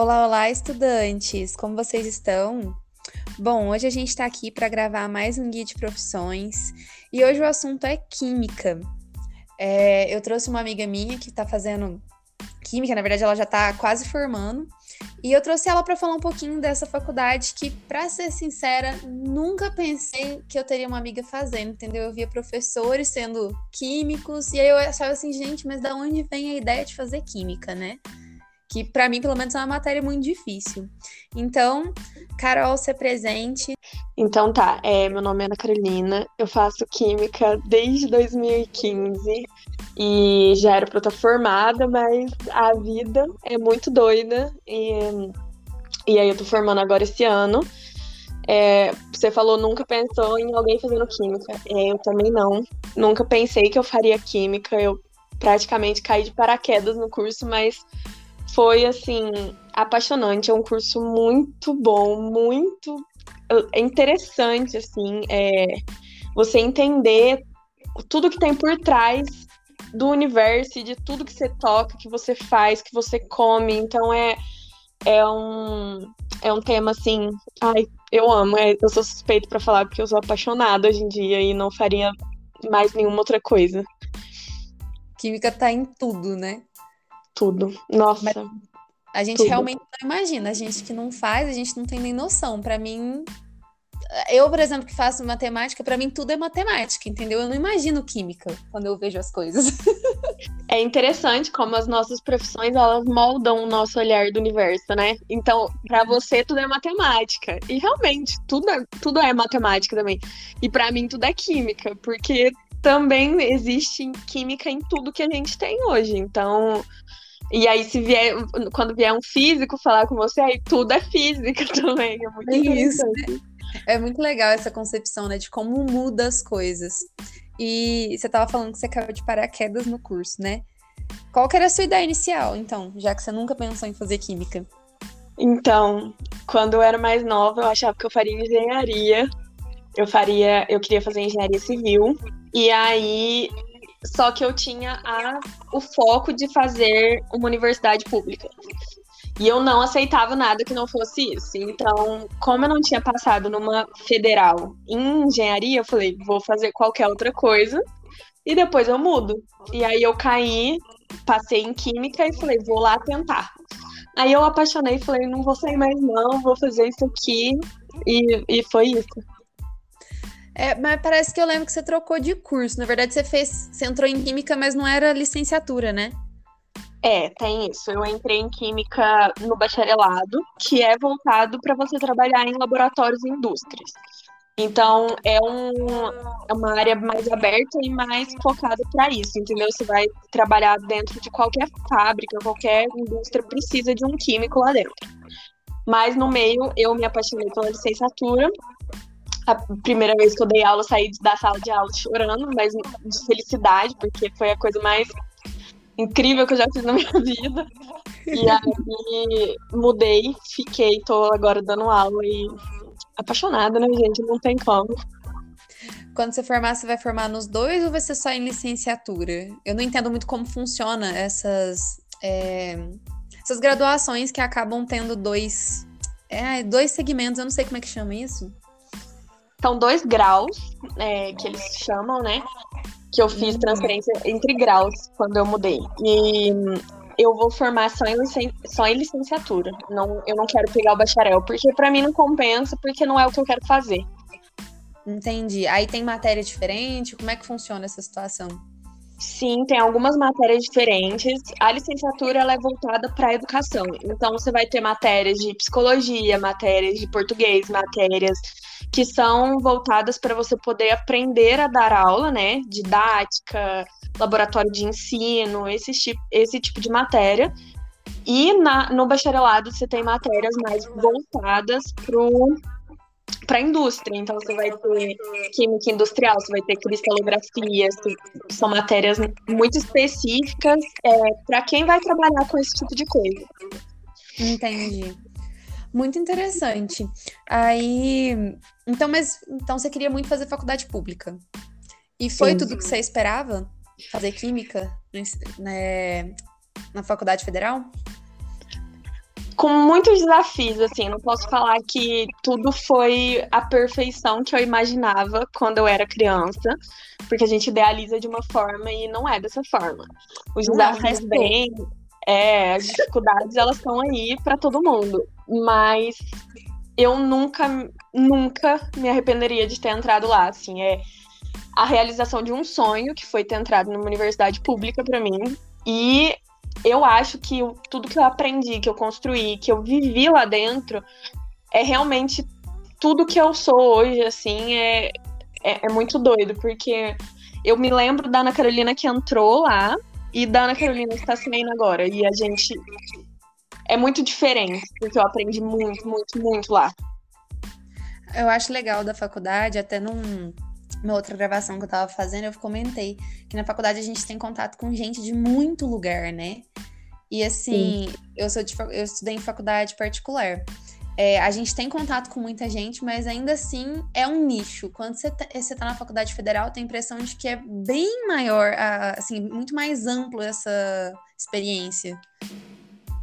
Olá, olá, estudantes! Como vocês estão? Bom, hoje a gente está aqui para gravar mais um guia de profissões e hoje o assunto é química. É, eu trouxe uma amiga minha que está fazendo química, na verdade ela já está quase formando, e eu trouxe ela para falar um pouquinho dessa faculdade que, para ser sincera, nunca pensei que eu teria uma amiga fazendo, entendeu? Eu via professores sendo químicos e aí eu achava assim, gente, mas da onde vem a ideia de fazer química, né? Que para mim, pelo menos, é uma matéria muito difícil. Então, Carol, se presente. Então tá, é, meu nome é Ana Carolina, eu faço Química desde 2015 e já era pra eu estar formada, mas a vida é muito doida e, e aí eu tô formando agora esse ano. É, você falou nunca pensou em alguém fazendo química. É, eu também não. Nunca pensei que eu faria química. Eu praticamente caí de paraquedas no curso, mas foi assim apaixonante. É um curso muito bom, muito é interessante assim, é, você entender tudo que tem por trás do universo e de tudo que você toca, que você faz, que você come. Então é é um é um tema assim, ai, eu amo. É, eu sou suspeito para falar porque eu sou apaixonada hoje em dia e não faria mais nenhuma outra coisa. Química tá em tudo, né? Tudo. Nossa. Mas a gente tudo. realmente não imagina. A gente que não faz, a gente não tem nem noção. Para mim, eu, por exemplo, que faço matemática, para mim tudo é matemática, entendeu? Eu não imagino química quando eu vejo as coisas. É interessante como as nossas profissões elas moldam o nosso olhar do universo, né? Então, para você tudo é matemática. E realmente, tudo é, tudo é matemática também. E para mim tudo é química, porque também existe química em tudo que a gente tem hoje. Então, e aí, se vier, quando vier um físico falar com você, aí tudo é física também. É muito é isso. É muito legal essa concepção, né, de como muda as coisas. E você estava falando que você caiu de paraquedas no curso, né? Qual que era a sua ideia inicial, então, já que você nunca pensou em fazer química? Então, quando eu era mais nova, eu achava que eu faria engenharia. Eu faria, eu queria fazer engenharia civil. E aí só que eu tinha a, o foco de fazer uma universidade pública. E eu não aceitava nada que não fosse isso. Então, como eu não tinha passado numa federal em engenharia, eu falei, vou fazer qualquer outra coisa e depois eu mudo. E aí eu caí, passei em química e falei, vou lá tentar. Aí eu apaixonei e falei, não vou sair mais não, vou fazer isso aqui. E, e foi isso. É, mas parece que eu lembro que você trocou de curso. Na verdade, você fez. Você entrou em química, mas não era licenciatura, né? É, tem isso. Eu entrei em química no bacharelado, que é voltado para você trabalhar em laboratórios e indústrias. Então, é, um, é uma área mais aberta e mais focada para isso, entendeu? Você vai trabalhar dentro de qualquer fábrica, qualquer indústria precisa de um químico lá dentro. Mas no meio, eu me apaixonei pela licenciatura a primeira vez que eu dei aula, eu saí da sala de aula chorando, mas de felicidade, porque foi a coisa mais incrível que eu já fiz na minha vida. E aí mudei, fiquei, tô agora dando aula e apaixonada, né, gente? Não tem como. Quando você formar, você vai formar nos dois ou vai ser só em licenciatura? Eu não entendo muito como funciona essas, é, essas graduações que acabam tendo dois, é, dois segmentos, eu não sei como é que chama isso. São dois graus, é, que eles chamam, né? Que eu fiz transferência entre graus quando eu mudei. E eu vou formar só em, licen só em licenciatura. Não, eu não quero pegar o bacharel, porque para mim não compensa, porque não é o que eu quero fazer. Entendi. Aí tem matéria diferente? Como é que funciona essa situação? Sim, tem algumas matérias diferentes. A licenciatura ela é voltada para a educação. Então você vai ter matérias de psicologia, matérias de português, matérias que são voltadas para você poder aprender a dar aula, né? Didática, laboratório de ensino, esse tipo, esse tipo de matéria. E na, no bacharelado você tem matérias mais voltadas para a indústria. Então você vai ter química industrial, você vai ter cristalografia, são matérias muito específicas é, para quem vai trabalhar com esse tipo de coisa. Entendi. Muito interessante. Aí, então, mas então você queria muito fazer faculdade pública. E foi Sim. tudo que você esperava? Fazer química né, na faculdade federal? Com muitos desafios, assim, não posso falar que tudo foi a perfeição que eu imaginava quando eu era criança, porque a gente idealiza de uma forma e não é dessa forma. Os desafios bem, é, as dificuldades elas estão aí para todo mundo, mas eu nunca, nunca me arrependeria de ter entrado lá, assim, é a realização de um sonho que foi ter entrado numa universidade pública para mim e eu acho que tudo que eu aprendi, que eu construí, que eu vivi lá dentro, é realmente tudo que eu sou hoje, assim, é, é, é, muito doido, porque eu me lembro da Ana Carolina que entrou lá e da Ana Carolina que está saindo agora. E a gente. É muito diferente, porque eu aprendi muito, muito, muito lá. Eu acho legal da faculdade, até num, numa outra gravação que eu tava fazendo, eu comentei que na faculdade a gente tem contato com gente de muito lugar, né? E assim, eu sou de, eu estudei em faculdade particular. É, a gente tem contato com muita gente, mas ainda assim é um nicho. Quando você tá, você tá na faculdade federal, tem a impressão de que é bem maior, assim, muito mais amplo essa experiência.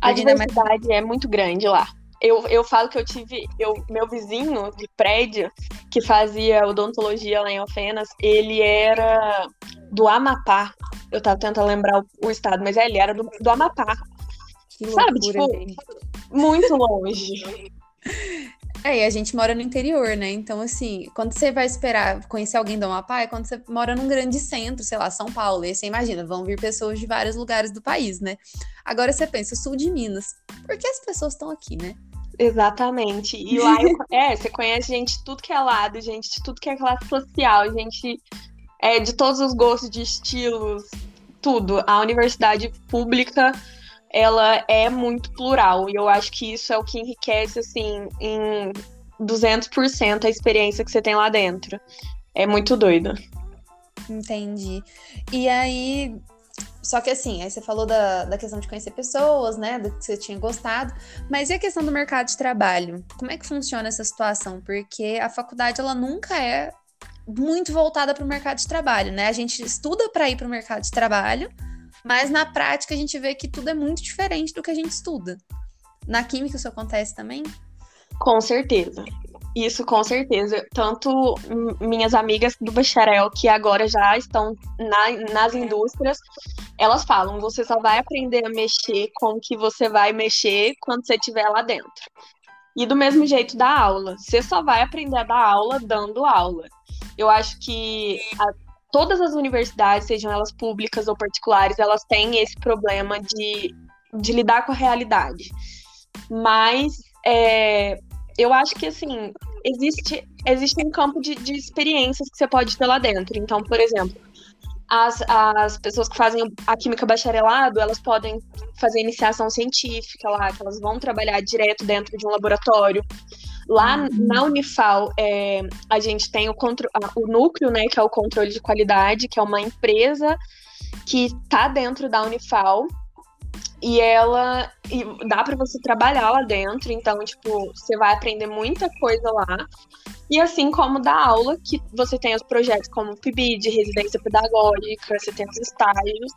A diversidade mais... é muito grande lá. Eu, eu falo que eu tive. Eu, meu vizinho de prédio, que fazia odontologia lá em Alfenas, ele era do Amapá. Eu tava tentando lembrar o, o estado, mas é, ele era do, do Amapá. Que Sabe, tipo, gente. muito longe. É, e a gente mora no interior, né? Então, assim, quando você vai esperar conhecer alguém do Amapá, é quando você mora num grande centro, sei lá, São Paulo. E aí você imagina, vão vir pessoas de vários lugares do país, né? Agora você pensa, sul de Minas. Por que as pessoas estão aqui, né? Exatamente. E lá, eu, é, você conhece gente de tudo que é lado, gente de tudo que é classe social, gente é, de todos os gostos, de estilos, tudo. A universidade pública, ela é muito plural. E eu acho que isso é o que enriquece, assim, em 200% a experiência que você tem lá dentro. É muito doido. Entendi. E aí, só que assim, aí você falou da, da questão de conhecer pessoas, né? Do que você tinha gostado. Mas e a questão do mercado de trabalho? Como é que funciona essa situação? Porque a faculdade, ela nunca é muito voltada para o mercado de trabalho, né? A gente estuda para ir para o mercado de trabalho, mas na prática a gente vê que tudo é muito diferente do que a gente estuda. Na química isso acontece também? Com certeza. Isso, com certeza. Tanto minhas amigas do bacharel, que agora já estão na, nas indústrias, elas falam: você só vai aprender a mexer com o que você vai mexer quando você estiver lá dentro. E do mesmo jeito da aula. Você só vai aprender a dar aula dando aula. Eu acho que a, todas as universidades, sejam elas públicas ou particulares, elas têm esse problema de, de lidar com a realidade. Mas é, eu acho que, assim, existe, existe um campo de, de experiências que você pode ter lá dentro. Então, por exemplo, as, as pessoas que fazem a química bacharelado, elas podem fazer iniciação científica lá, que elas vão trabalhar direto dentro de um laboratório. Lá na Unifal, é, a gente tem o, contro o núcleo, né, que é o controle de qualidade, que é uma empresa que está dentro da Unifal e ela e dá para você trabalhar lá dentro, então, tipo, você vai aprender muita coisa lá. E assim como da aula, que você tem os projetos como PIBID, residência pedagógica, você tem os estágios,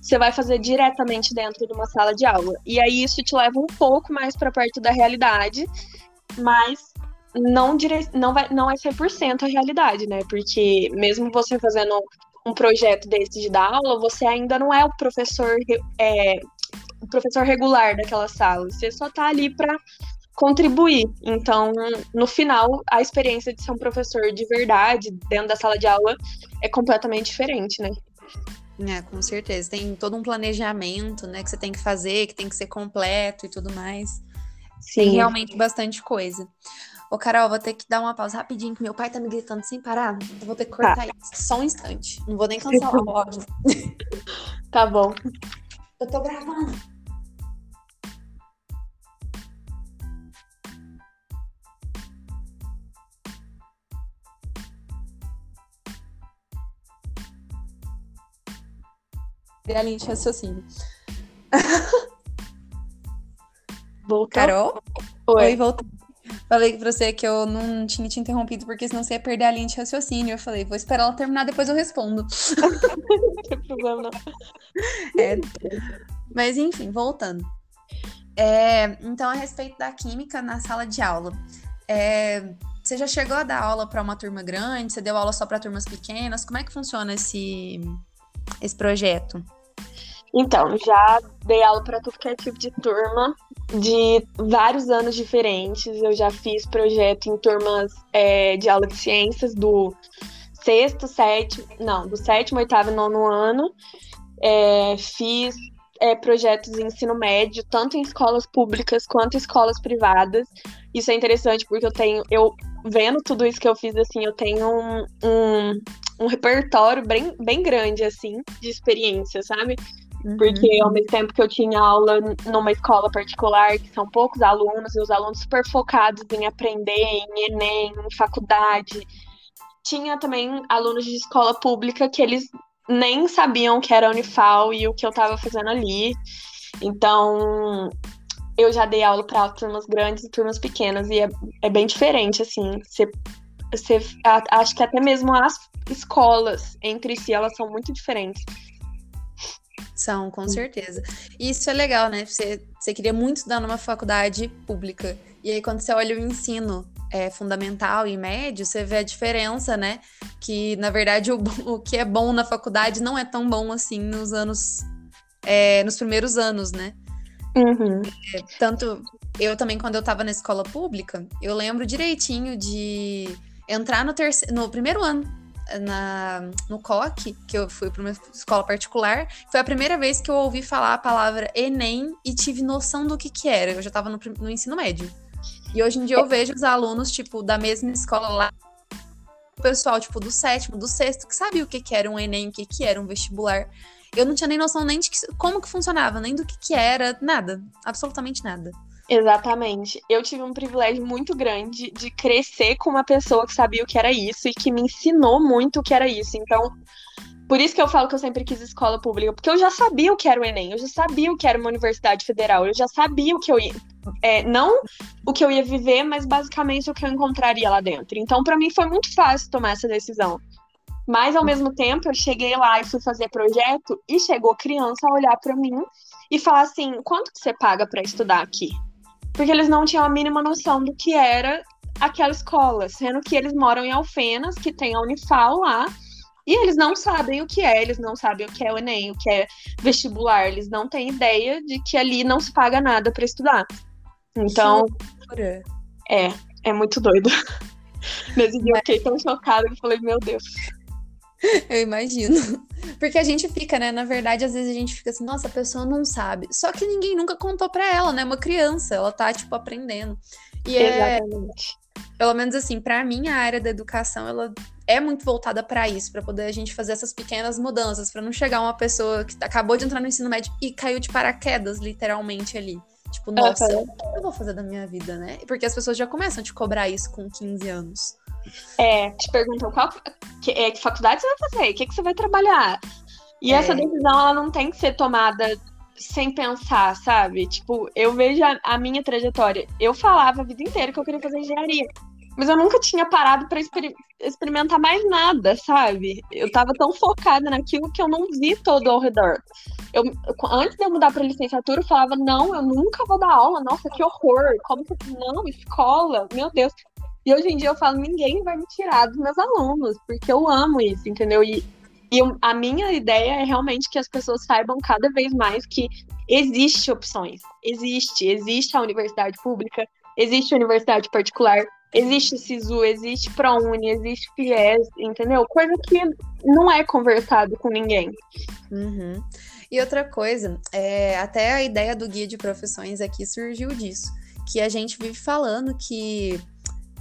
você vai fazer diretamente dentro de uma sala de aula. E aí isso te leva um pouco mais para perto da realidade, mas não, dire... não, vai, não é 100% a realidade, né? Porque mesmo você fazendo um projeto desse de dar aula, você ainda não é o professor é, o professor regular daquela sala. Você só está ali para contribuir. Então, no final, a experiência de ser um professor de verdade dentro da sala de aula é completamente diferente, né? É, com certeza. Tem todo um planejamento, né, que você tem que fazer, que tem que ser completo e tudo mais. Sim. Tem realmente bastante coisa. Ô, Carol, vou ter que dar uma pausa rapidinho, que meu pai tá me gritando sem parar. Eu vou ter que cortar tá. isso só um instante. Não vou nem cancelar o áudio. Tá bom. Eu tô gravando. A linha de raciocínio. Voltou? Carol? Oi, Oi voltei. Falei pra você que eu não tinha te interrompido, porque senão você ia perder a linha de raciocínio. Eu falei, vou esperar ela terminar, depois eu respondo. não tem problema, não. É. Mas enfim, voltando. É, então, a respeito da química na sala de aula, é, você já chegou a dar aula para uma turma grande? Você deu aula só para turmas pequenas? Como é que funciona esse, esse projeto? Então, já dei aula para tudo que é tipo de turma, de vários anos diferentes. Eu já fiz projeto em turmas é, de aula de ciências do sexto, sétimo, não, do sétimo, oitavo e nono ano. É, fiz é, projetos de ensino médio, tanto em escolas públicas quanto em escolas privadas. Isso é interessante porque eu tenho, eu vendo tudo isso que eu fiz, assim, eu tenho um, um, um repertório bem, bem grande, assim, de experiência, sabe? Uhum. Porque ao mesmo tempo que eu tinha aula numa escola particular, que são poucos alunos, e os alunos super focados em aprender, em Enem, em faculdade, tinha também alunos de escola pública que eles nem sabiam que era Unifal e o que eu estava fazendo ali. Então, eu já dei aula para turmas grandes e turmas pequenas, e é, é bem diferente, assim. Você, acho que até mesmo as escolas entre si, elas são muito diferentes. São, com certeza. E isso é legal, né? Você, você queria muito estudar numa faculdade pública. E aí, quando você olha o ensino é, fundamental e médio, você vê a diferença, né? Que, na verdade, o, o que é bom na faculdade não é tão bom assim nos anos. É, nos primeiros anos, né? Uhum. É, tanto eu também, quando eu tava na escola pública, eu lembro direitinho de entrar no, terceiro, no primeiro ano na, no COC, que eu fui para uma escola particular, foi a primeira vez que eu ouvi falar a palavra Enem e tive noção do que que era. Eu já estava no, no, ensino médio. E hoje em dia eu vejo os alunos, tipo, da mesma escola lá, o pessoal, tipo, do sétimo, do sexto, que sabia o que que era um Enem, o que que era um vestibular. Eu não tinha nem noção nem de que, como que funcionava, nem do que que era, nada. Absolutamente nada. Exatamente. Eu tive um privilégio muito grande de crescer com uma pessoa que sabia o que era isso e que me ensinou muito o que era isso. Então, por isso que eu falo que eu sempre quis escola pública, porque eu já sabia o que era o Enem, eu já sabia o que era uma universidade federal, eu já sabia o que eu ia. É, não o que eu ia viver, mas basicamente o que eu encontraria lá dentro. Então, para mim, foi muito fácil tomar essa decisão. Mas, ao mesmo tempo, eu cheguei lá e fui fazer projeto e chegou criança a olhar para mim e falar assim: quanto que você paga para estudar aqui? porque eles não tinham a mínima noção do que era aquela escola, sendo que eles moram em Alfenas, que tem a Unifal lá, e eles não sabem o que é, eles não sabem o que é o Enem, o que é vestibular, eles não têm ideia de que ali não se paga nada para estudar. Então, é, é muito doido. Nesse dia eu fiquei tão chocada que falei, meu Deus. Eu imagino. Porque a gente fica, né? Na verdade, às vezes a gente fica assim, nossa, a pessoa não sabe. Só que ninguém nunca contou pra ela, né? Uma criança, ela tá, tipo, aprendendo. E é, Exatamente. Pelo menos assim, para mim, a área da educação, ela é muito voltada para isso, para poder a gente fazer essas pequenas mudanças, para não chegar uma pessoa que acabou de entrar no ensino médio e caiu de paraquedas, literalmente, ali. Tipo, nossa, uhum. o que eu vou fazer da minha vida, né? Porque as pessoas já começam a te cobrar isso com 15 anos. É, te perguntam qual que, é, que faculdade você vai fazer, o que, que você vai trabalhar. E é. essa decisão, ela não tem que ser tomada sem pensar, sabe? Tipo, eu vejo a, a, minha trajetória. Eu falava a vida inteira que eu queria fazer engenharia. Mas eu nunca tinha parado para exper experimentar mais nada, sabe? Eu tava tão focada naquilo que eu não vi todo ao redor. Eu, antes de eu mudar para licenciatura, eu falava: não, eu nunca vou dar aula. Nossa, que horror! Como que. Não, escola, meu Deus. E hoje em dia eu falo, ninguém vai me tirar dos meus alunos, porque eu amo isso, entendeu? E, e a minha ideia é realmente que as pessoas saibam cada vez mais que existe opções. Existe, existe a universidade pública, existe a universidade particular, existe SISU, existe ProUni, existe FIES, entendeu? Coisa que não é conversado com ninguém. Uhum. E outra coisa, é, até a ideia do guia de profissões aqui surgiu disso, que a gente vive falando que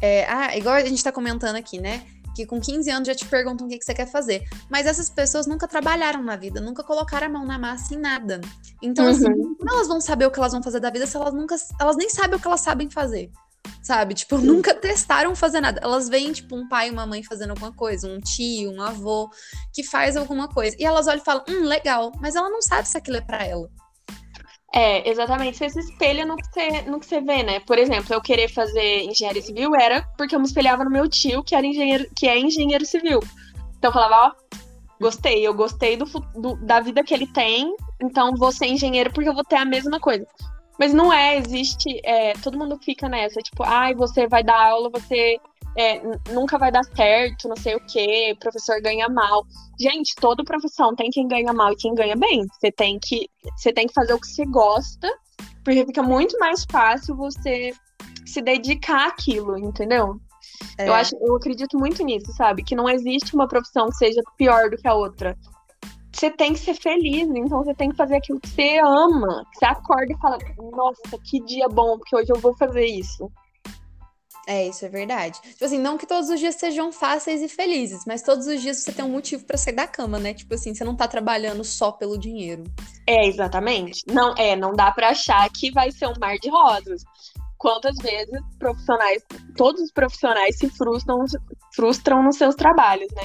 é, ah, igual a gente tá comentando aqui, né? Que com 15 anos já te perguntam o que, que você quer fazer. Mas essas pessoas nunca trabalharam na vida, nunca colocaram a mão na massa em nada. Então, assim, uhum. assim, como elas vão saber o que elas vão fazer da vida se elas nunca. Elas nem sabem o que elas sabem fazer. Sabe? Tipo, nunca testaram fazer nada. Elas veem, tipo, um pai e uma mãe fazendo alguma coisa, um tio, um avô que faz alguma coisa. E elas olham e falam, hum, legal. Mas ela não sabe se aquilo é pra ela. É, exatamente. Você se espelha no que você, no que você vê, né? Por exemplo, eu querer fazer engenharia civil era porque eu me espelhava no meu tio, que era engenheiro, que é engenheiro civil. Então eu falava, ó, gostei, eu gostei do, do, da vida que ele tem, então vou ser engenheiro porque eu vou ter a mesma coisa. Mas não é, existe. É, todo mundo fica nessa, tipo, ai, você vai dar aula, você é, nunca vai dar certo, não sei o quê, professor ganha mal. Gente, toda profissão tem quem ganha mal e quem ganha bem. Você tem que, você tem que fazer o que você gosta, porque fica muito mais fácil você se dedicar àquilo, entendeu? É. Eu acho, eu acredito muito nisso, sabe? Que não existe uma profissão que seja pior do que a outra. Você tem que ser feliz, então você tem que fazer aquilo que você ama. Você acorda e fala, nossa, que dia bom, porque hoje eu vou fazer isso. É, isso é verdade. Tipo assim, não que todos os dias sejam fáceis e felizes, mas todos os dias você tem um motivo para sair da cama, né? Tipo assim, você não tá trabalhando só pelo dinheiro. É, exatamente. Não, é, não dá para achar que vai ser um mar de rosas quantas vezes profissionais, todos os profissionais se frustram, frustram nos seus trabalhos, né?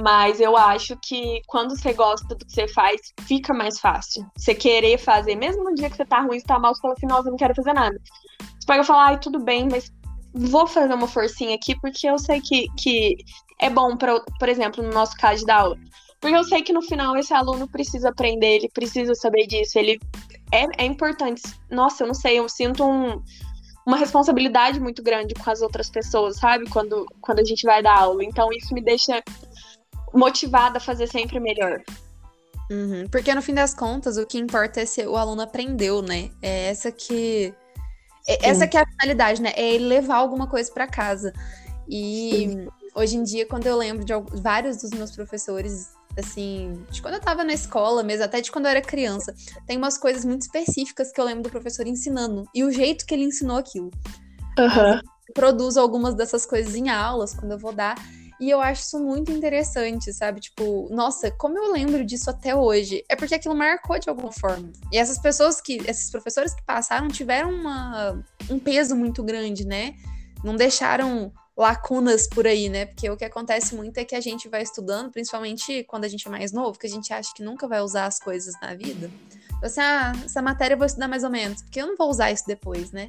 Mas eu acho que quando você gosta do que você faz, fica mais fácil. Você querer fazer, mesmo no dia que você tá ruim, você tá mal, você fala assim, nossa, eu não quero fazer nada. Você pega e fala, ai, tudo bem, mas vou fazer uma forcinha aqui, porque eu sei que, que é bom, pra, por exemplo, no nosso caso da aula. Porque eu sei que no final esse aluno precisa aprender, ele precisa saber disso, ele é, é importante. Nossa, eu não sei, eu sinto um, uma responsabilidade muito grande com as outras pessoas, sabe? Quando, quando a gente vai dar aula. Então isso me deixa motivada a fazer sempre melhor. Uhum, porque no fim das contas, o que importa é se o aluno aprendeu, né? É essa que. É, essa que é a finalidade, né? É ele levar alguma coisa para casa. E Sim. hoje em dia, quando eu lembro de vários dos meus professores assim, de quando eu tava na escola mesmo, até de quando eu era criança. Tem umas coisas muito específicas que eu lembro do professor ensinando e o jeito que ele ensinou aquilo. Uhum. Produzo algumas dessas coisas em aulas quando eu vou dar. E eu acho isso muito interessante, sabe? Tipo, nossa, como eu lembro disso até hoje? É porque aquilo marcou de alguma forma. E essas pessoas que, esses professores que passaram tiveram uma, um peso muito grande, né? Não deixaram lacunas por aí, né? Porque o que acontece muito é que a gente vai estudando, principalmente quando a gente é mais novo, que a gente acha que nunca vai usar as coisas na vida. Assim, ah, essa matéria eu vou estudar mais ou menos, porque eu não vou usar isso depois, né?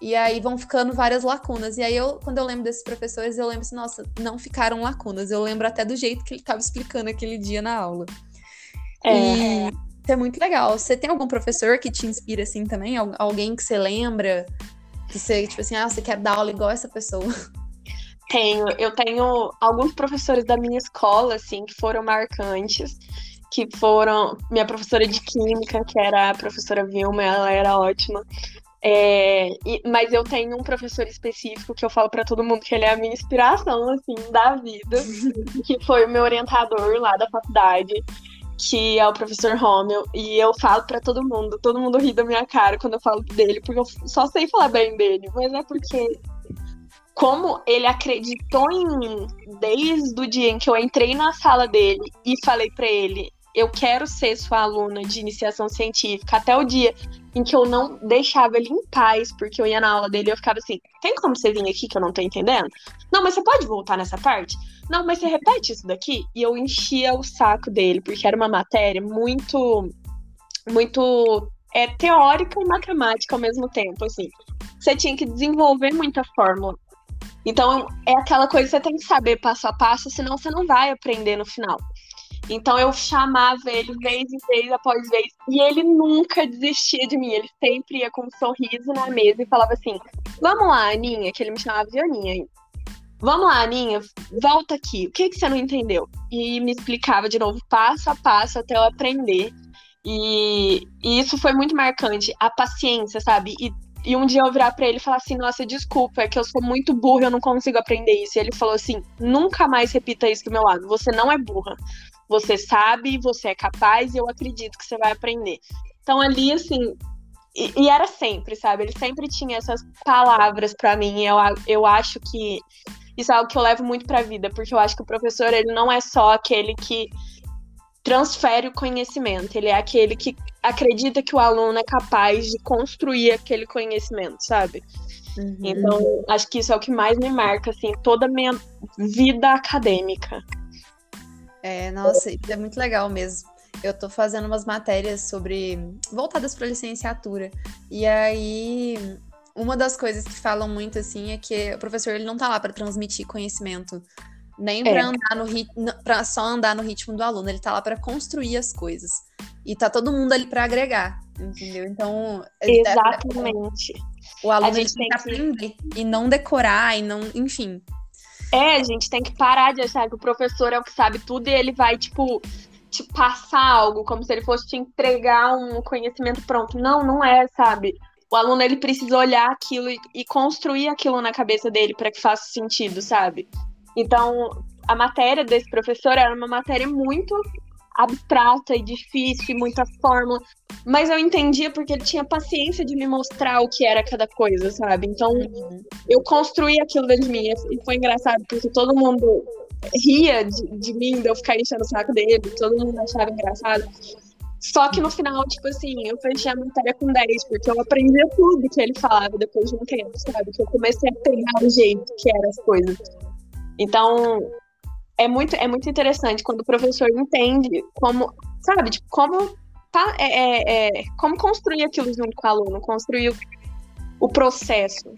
E aí vão ficando várias lacunas. E aí, eu, quando eu lembro desses professores, eu lembro assim, nossa, não ficaram lacunas. Eu lembro até do jeito que ele estava explicando aquele dia na aula. É. E é muito legal. Você tem algum professor que te inspira assim também? Alguém que você lembra? Que você, tipo assim, ah, você quer dar aula igual essa pessoa? Tenho, eu tenho alguns professores da minha escola, assim, que foram marcantes, que foram minha professora de química, que era a professora Vilma, ela era ótima. É, e, mas eu tenho um professor específico que eu falo para todo mundo que ele é a minha inspiração, assim, da vida, que foi o meu orientador lá da faculdade, que é o professor Rommel, e eu falo para todo mundo, todo mundo ri da minha cara quando eu falo dele, porque eu só sei falar bem dele, mas é porque como ele acreditou em mim desde o dia em que eu entrei na sala dele e falei para ele: eu quero ser sua aluna de iniciação científica, até o dia em que eu não deixava ele em paz, porque eu ia na aula dele e eu ficava assim: tem como você vir aqui que eu não tô entendendo? Não, mas você pode voltar nessa parte? Não, mas você repete isso daqui? E eu enchia o saco dele, porque era uma matéria muito. muito é, teórica e matemática ao mesmo tempo, assim. Você tinha que desenvolver muita fórmula. Então, é aquela coisa que você tem que saber passo a passo, senão você não vai aprender no final. Então, eu chamava ele vez em vez após vez, e ele nunca desistia de mim. Ele sempre ia com um sorriso na mesa e falava assim: Vamos lá, Aninha, que ele me chamava de Aninha. Vamos lá, Aninha, volta aqui. O que, que você não entendeu? E me explicava de novo, passo a passo, até eu aprender. E, e isso foi muito marcante. A paciência, sabe? E e um dia eu virar pra ele e falar assim: Nossa, desculpa, é que eu sou muito burra, eu não consigo aprender isso. E ele falou assim: Nunca mais repita isso do meu lado. Você não é burra. Você sabe, você é capaz e eu acredito que você vai aprender. Então ali, assim. E, e era sempre, sabe? Ele sempre tinha essas palavras para mim. Eu, eu acho que isso é algo que eu levo muito pra vida, porque eu acho que o professor, ele não é só aquele que transfere o conhecimento, ele é aquele que acredita que o aluno é capaz de construir aquele conhecimento, sabe? Uhum. Então, acho que isso é o que mais me marca, assim, toda a minha vida acadêmica. É, nossa, é muito legal mesmo. Eu tô fazendo umas matérias sobre. voltadas para licenciatura. E aí, uma das coisas que falam muito, assim, é que o professor ele não tá lá para transmitir conhecimento nem é. para andar no ritmo, para só andar no ritmo do aluno, ele tá lá para construir as coisas. E tá todo mundo ali para agregar, entendeu? Então, exatamente. O aluno tem que aprender e não decorar e não, enfim. É, a gente tem que parar de achar que o professor é o que sabe tudo e ele vai, tipo, te passar algo, como se ele fosse te entregar um conhecimento pronto. Não, não é, sabe? O aluno ele precisa olhar aquilo e, e construir aquilo na cabeça dele para que faça sentido, sabe? Então, a matéria desse professor era uma matéria muito abstrata e difícil, muita fórmula, mas eu entendia porque ele tinha paciência de me mostrar o que era cada coisa, sabe? Então, uhum. eu construí aquilo dentro de mim e foi engraçado porque todo mundo ria de, de mim, de eu ficar enchendo o saco dele, todo mundo achava engraçado. Só que no final, tipo assim, eu fechei a matéria com 10, porque eu aprendia tudo que ele falava depois de um tempo, sabe? Que eu comecei a pegar o jeito que eram as coisas. Então, é muito, é muito interessante quando o professor entende como, sabe, tipo, como, tá, é, é, é como construir aquilo junto com o aluno, construir o, o processo.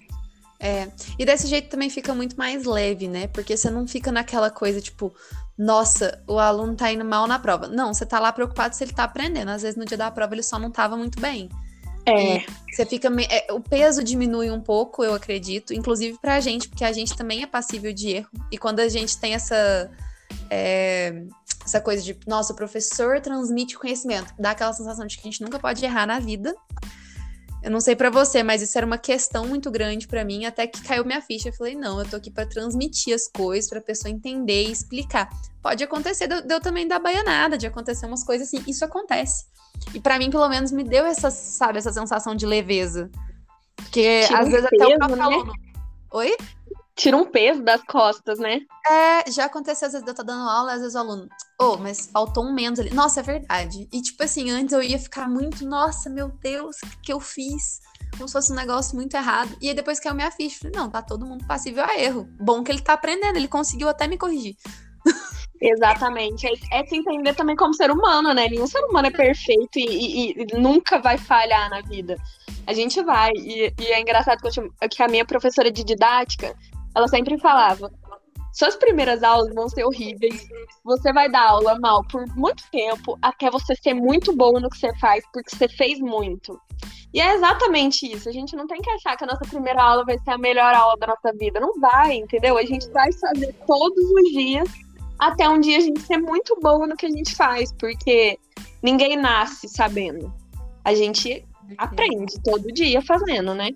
É, e desse jeito também fica muito mais leve, né? Porque você não fica naquela coisa, tipo, nossa, o aluno tá indo mal na prova. Não, você tá lá preocupado se ele tá aprendendo. Às vezes no dia da prova ele só não tava muito bem. É. Você fica. É, o peso diminui um pouco, eu acredito, inclusive pra gente, porque a gente também é passível de erro. E quando a gente tem essa. É, essa coisa de, nossa, o professor transmite conhecimento, dá aquela sensação de que a gente nunca pode errar na vida. Eu não sei para você, mas isso era uma questão muito grande para mim, até que caiu minha ficha. Eu falei, não, eu tô aqui para transmitir as coisas, pra pessoa entender e explicar. Pode acontecer, deu, deu também da baianada, de acontecer umas coisas assim. Isso acontece. E para mim, pelo menos, me deu essa, sabe, essa sensação de leveza. Porque Tira às um vezes peso, até o próprio né? aluno. Oi? tira um peso das costas, né? É, já aconteceu às vezes eu tô dando aula, às vezes o aluno, ô, oh, mas faltou um menos ali. Nossa, é verdade. E tipo assim, antes eu ia ficar muito, nossa, meu Deus, o que, eu fiz? Como se fosse um negócio muito errado. E aí depois que eu me falei, não, tá todo mundo passível a erro. Bom que ele tá aprendendo, ele conseguiu até me corrigir. Exatamente. É, é se entender também como ser humano, né? Nenhum ser humano é perfeito e, e, e nunca vai falhar na vida. A gente vai. E, e é engraçado que, a minha professora de didática, ela sempre falava: suas primeiras aulas vão ser horríveis. Você vai dar aula mal por muito tempo, até você ser muito bom no que você faz, porque você fez muito. E é exatamente isso. A gente não tem que achar que a nossa primeira aula vai ser a melhor aula da nossa vida. Não vai, entendeu? A gente vai fazer todos os dias até um dia a gente ser muito bom no que a gente faz, porque ninguém nasce sabendo. A gente aprende todo dia fazendo, né?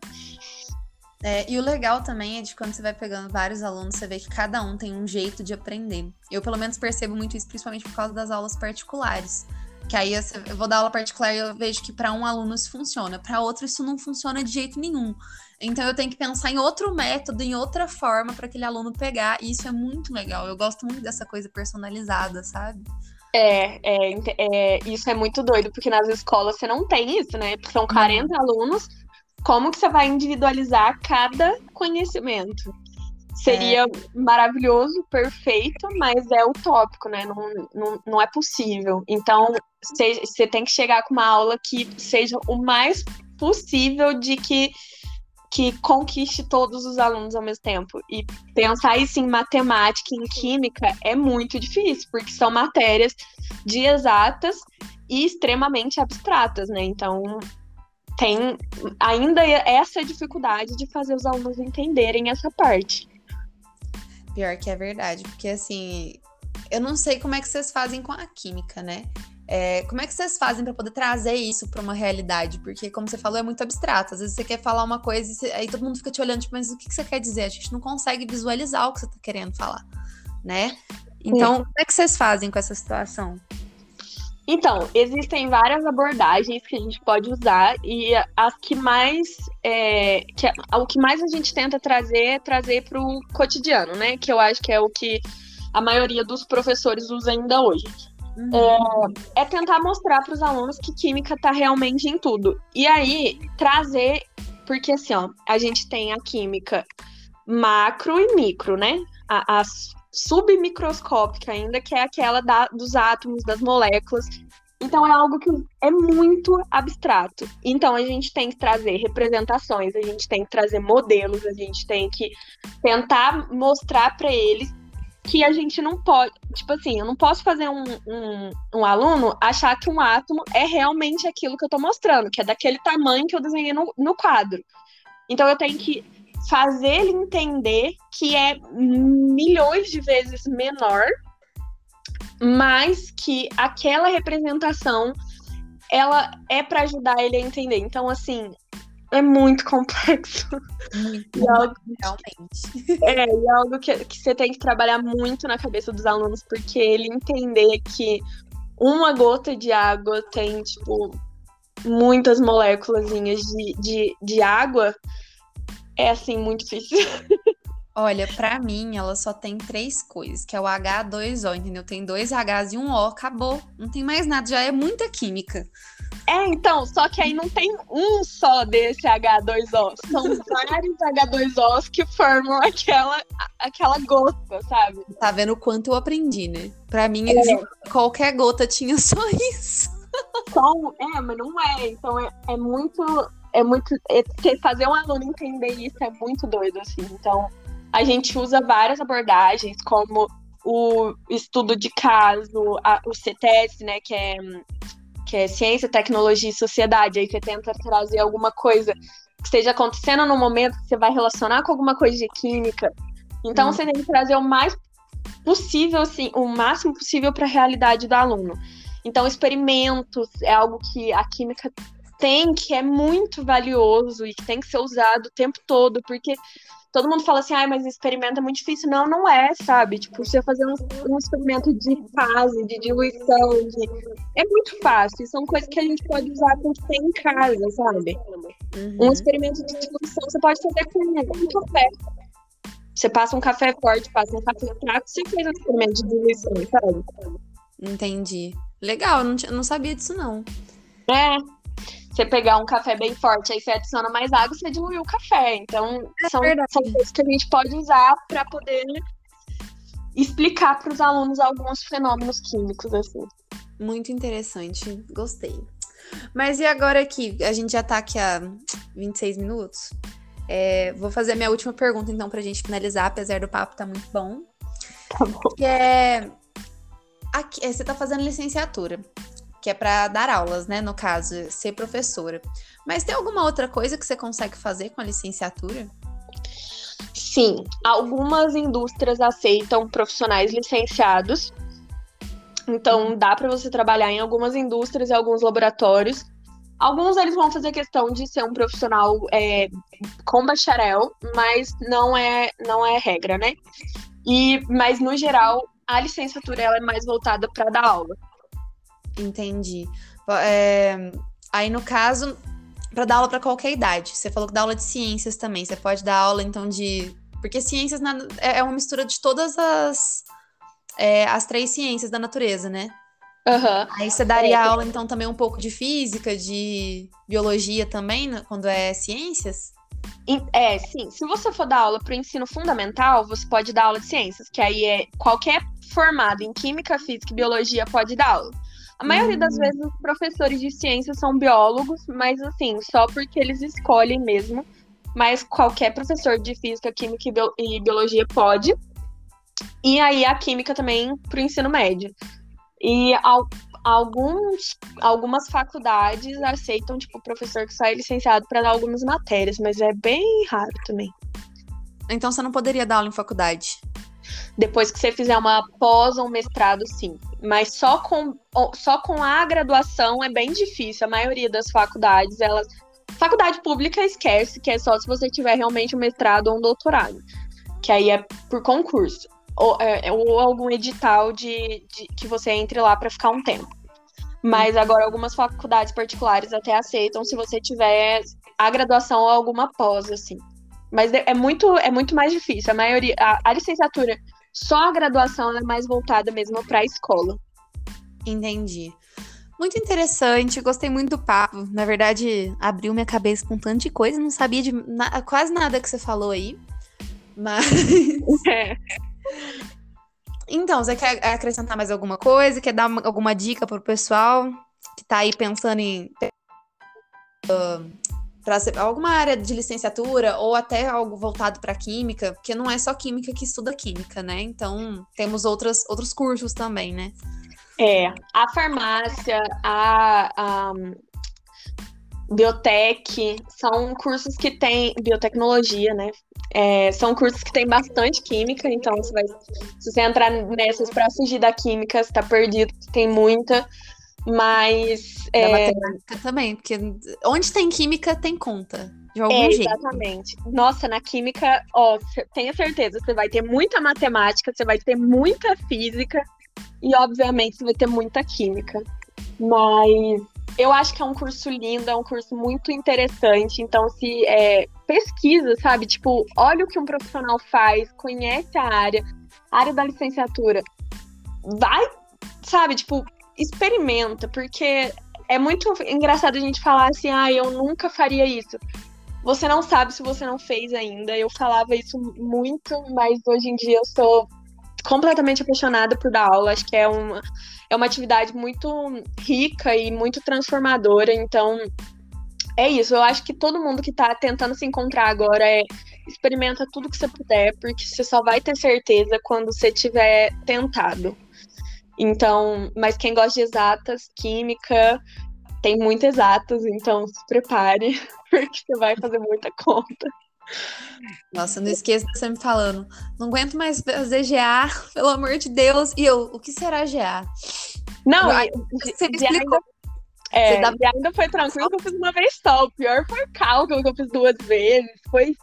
É, e o legal também é de quando você vai pegando vários alunos, você vê que cada um tem um jeito de aprender. Eu, pelo menos, percebo muito isso, principalmente por causa das aulas particulares. Que aí eu vou dar aula particular e eu vejo que para um aluno isso funciona, para outro isso não funciona de jeito nenhum. Então eu tenho que pensar em outro método, em outra forma para aquele aluno pegar, e isso é muito legal. Eu gosto muito dessa coisa personalizada, sabe? É, é, é isso é muito doido, porque nas escolas você não tem isso, né? São 40 uhum. alunos como que você vai individualizar cada conhecimento? Seria é. maravilhoso, perfeito, mas é utópico, né? Não, não, não é possível. Então, você tem que chegar com uma aula que seja o mais possível de que que conquiste todos os alunos ao mesmo tempo. E pensar isso em matemática, em química, é muito difícil, porque são matérias de exatas e extremamente abstratas, né? Então, tem ainda essa dificuldade de fazer os alunos entenderem essa parte. Pior que é verdade, porque assim, eu não sei como é que vocês fazem com a química, né? É, como é que vocês fazem para poder trazer isso para uma realidade? Porque, como você falou, é muito abstrato. Às vezes você quer falar uma coisa e você, aí todo mundo fica te olhando, tipo, mas o que, que você quer dizer? A gente não consegue visualizar o que você está querendo falar, né? Então, como é que vocês fazem com essa situação? Então, existem várias abordagens que a gente pode usar e as que mais é, que, o que mais a gente tenta trazer é trazer para o cotidiano, né? Que eu acho que é o que a maioria dos professores usa ainda hoje. Uhum. É, é, tentar mostrar para os alunos que química está realmente em tudo. E aí, trazer, porque assim, ó, a gente tem a química macro e micro, né? A, as submicroscópica ainda, que é aquela da, dos átomos, das moléculas. Então é algo que é muito abstrato. Então a gente tem que trazer representações, a gente tem que trazer modelos, a gente tem que tentar mostrar para eles que a gente não pode. Tipo assim, eu não posso fazer um, um, um, aluno achar que um átomo é realmente aquilo que eu tô mostrando, que é daquele tamanho que eu desenhei no, no quadro. Então eu tenho que fazer ele entender que é milhões de vezes menor, mas que aquela representação ela é para ajudar ele a entender. Então, assim, é muito complexo. Muito, e algo, realmente. É, e é algo que, que você tem que trabalhar muito na cabeça dos alunos, porque ele entender que uma gota de água tem, tipo, muitas moléculas de, de, de água, é, assim, muito difícil. Olha, para mim, ela só tem três coisas, que é o H2O, entendeu? Tem dois Hs e um O, acabou. Não tem mais nada, já é muita química. É, então, só que aí não tem um só desse H2O. São vários H2Os que formam aquela, aquela gota, sabe? Tá vendo o quanto eu aprendi, né? Pra mim, é. qualquer gota tinha só isso. Só, é, mas não é. Então é, é muito. É muito. É, fazer um aluno entender isso é muito doido, assim. Então, a gente usa várias abordagens, como o estudo de caso, a, o CTS, né, que é, que é Ciência, Tecnologia e Sociedade, aí que tenta trazer alguma coisa que esteja acontecendo no momento que você vai relacionar com alguma coisa de química. Então, hum. você tem que trazer o mais possível, assim, o máximo possível para a realidade do aluno. Então, experimentos é algo que a química tem, que é muito valioso e que tem que ser usado o tempo todo, porque todo mundo fala assim, ah, mas experimento é muito difícil. Não, não é, sabe? Tipo, você fazer um, um experimento de fase, de diluição, de... é muito fácil. São coisas que a gente pode usar com o que tem em casa, sabe? Uhum. Um experimento de diluição você pode fazer com um café. Você passa um café forte, passa um café fraco, você fez um experimento de diluição, sabe? Entendi. Legal, eu não, não sabia disso, não. É, você pegar um café bem forte, aí você adiciona mais água, você dilui o café. Então, é são, são coisas que a gente pode usar para poder explicar para os alunos alguns fenômenos químicos, assim. Muito interessante, gostei. Mas e agora aqui? A gente já está aqui há 26 minutos. É, vou fazer a minha última pergunta, então, para a gente finalizar, apesar do papo tá muito bom. Tá bom. Que é. Aqui, você está fazendo licenciatura que é para dar aulas, né? No caso, ser professora. Mas tem alguma outra coisa que você consegue fazer com a licenciatura? Sim, algumas indústrias aceitam profissionais licenciados. Então, dá para você trabalhar em algumas indústrias e alguns laboratórios. Alguns eles vão fazer questão de ser um profissional é, com bacharel, mas não é não é regra, né? E mas no geral a licenciatura ela é mais voltada para dar aula. Entendi. É, aí, no caso, para dar aula para qualquer idade. Você falou que dá aula de ciências também. Você pode dar aula, então, de. Porque ciências é, é uma mistura de todas as. É, as três ciências da natureza, né? Uhum. Aí você daria é. aula, então, também um pouco de física, de biologia também, né, quando é ciências? É, sim. Se você for dar aula para o ensino fundamental, você pode dar aula de ciências, que aí é qualquer formado em química, física e biologia pode dar aula. A maioria das hum. vezes os professores de ciência são biólogos, mas assim, só porque eles escolhem mesmo. Mas qualquer professor de física, química e biologia pode. E aí a química também para o ensino médio. E alguns, algumas faculdades aceitam, tipo, professor que sai licenciado para dar algumas matérias, mas é bem raro também. Então você não poderia dar aula em faculdade? Depois que você fizer uma pós ou um mestrado, sim. Mas só com, só com a graduação é bem difícil. A maioria das faculdades, elas. Faculdade pública esquece, que é só se você tiver realmente um mestrado ou um doutorado. Que aí é por concurso. Ou, é, ou algum edital de, de que você entre lá para ficar um tempo. Mas agora algumas faculdades particulares até aceitam se você tiver a graduação ou alguma pós, assim. Mas é muito, é muito mais difícil. A maioria, a, a licenciatura, só a graduação é mais voltada mesmo para a escola. Entendi. Muito interessante, gostei muito do papo. Na verdade, abriu minha cabeça com tanto de coisa, não sabia de na quase nada que você falou aí. Mas. É. Então, você quer acrescentar mais alguma coisa? Quer dar uma, alguma dica pro pessoal que tá aí pensando em uh, para alguma área de licenciatura ou até algo voltado para química, porque não é só química que estuda química, né? Então temos outras, outros cursos também, né? É, a farmácia, a, a são cursos que têm biotecnologia, né? É, são cursos que têm bastante química, então você vai, se você entrar nessas para fugir da química, você tá perdido, tem muita. Mas. Da é... matemática também, porque onde tem química, tem conta. De algum é, jeito. Exatamente. Nossa, na química, ó, tenha certeza, você vai ter muita matemática, você vai ter muita física e, obviamente, você vai ter muita química. Mas eu acho que é um curso lindo, é um curso muito interessante. Então, se é, pesquisa, sabe? Tipo, olha o que um profissional faz, conhece a área, a área da licenciatura. Vai, sabe? Tipo, experimenta, porque é muito engraçado a gente falar assim, ah, eu nunca faria isso. Você não sabe se você não fez ainda. Eu falava isso muito, mas hoje em dia eu sou completamente apaixonada por dar aula. Acho que é uma, é uma atividade muito rica e muito transformadora. Então, é isso. Eu acho que todo mundo que está tentando se encontrar agora é experimenta tudo que você puder, porque você só vai ter certeza quando você tiver tentado. Então, mas quem gosta de exatas, química, tem muito exatas, então se prepare, porque você vai fazer muita conta. Nossa, não esqueça de você me falando. Não aguento mais fazer GA, pelo amor de Deus. E eu, o que será GA? Não, você me explicou. É, dá... ainda foi tranquilo que eu fiz uma vez só. O pior foi cálculo que eu fiz duas vezes. Foi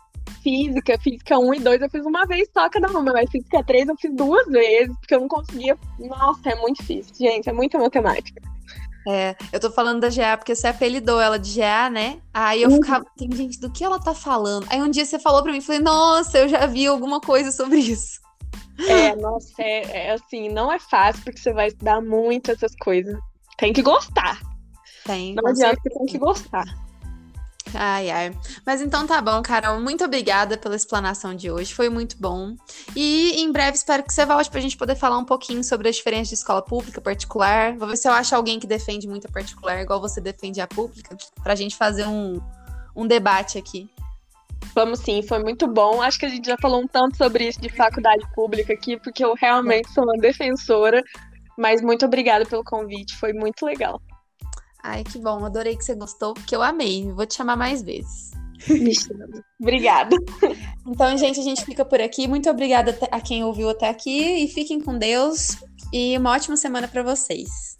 física, física 1 e 2 eu fiz uma vez só cada uma, mas física 3 eu fiz duas vezes, porque eu não conseguia. Nossa, é muito difícil, gente, é muita matemática. É, eu tô falando da GA porque você apelidou ela de GA, né? Aí eu uhum. ficava, tem gente, do que ela tá falando? Aí um dia você falou pra mim, falei, nossa, eu já vi alguma coisa sobre isso. É, nossa, é, é assim, não é fácil porque você vai estudar muito essas coisas. Tem que gostar. Tem. Não adianta, você tem que gostar. Ai, ai. Mas então tá bom, Carol. Muito obrigada pela explanação de hoje. Foi muito bom. E em breve espero que você volte pra gente poder falar um pouquinho sobre a diferença de escola pública particular. Vou ver se eu acho alguém que defende muito a particular, igual você defende a pública, pra gente fazer um, um debate aqui. Vamos sim, foi muito bom. Acho que a gente já falou um tanto sobre isso de faculdade pública aqui, porque eu realmente sou uma defensora. Mas muito obrigada pelo convite, foi muito legal. Ai, que bom. Adorei que você gostou, porque eu amei. Vou te chamar mais vezes. Obrigada. Então, gente, a gente fica por aqui. Muito obrigada a quem ouviu até aqui. E fiquem com Deus. E uma ótima semana para vocês.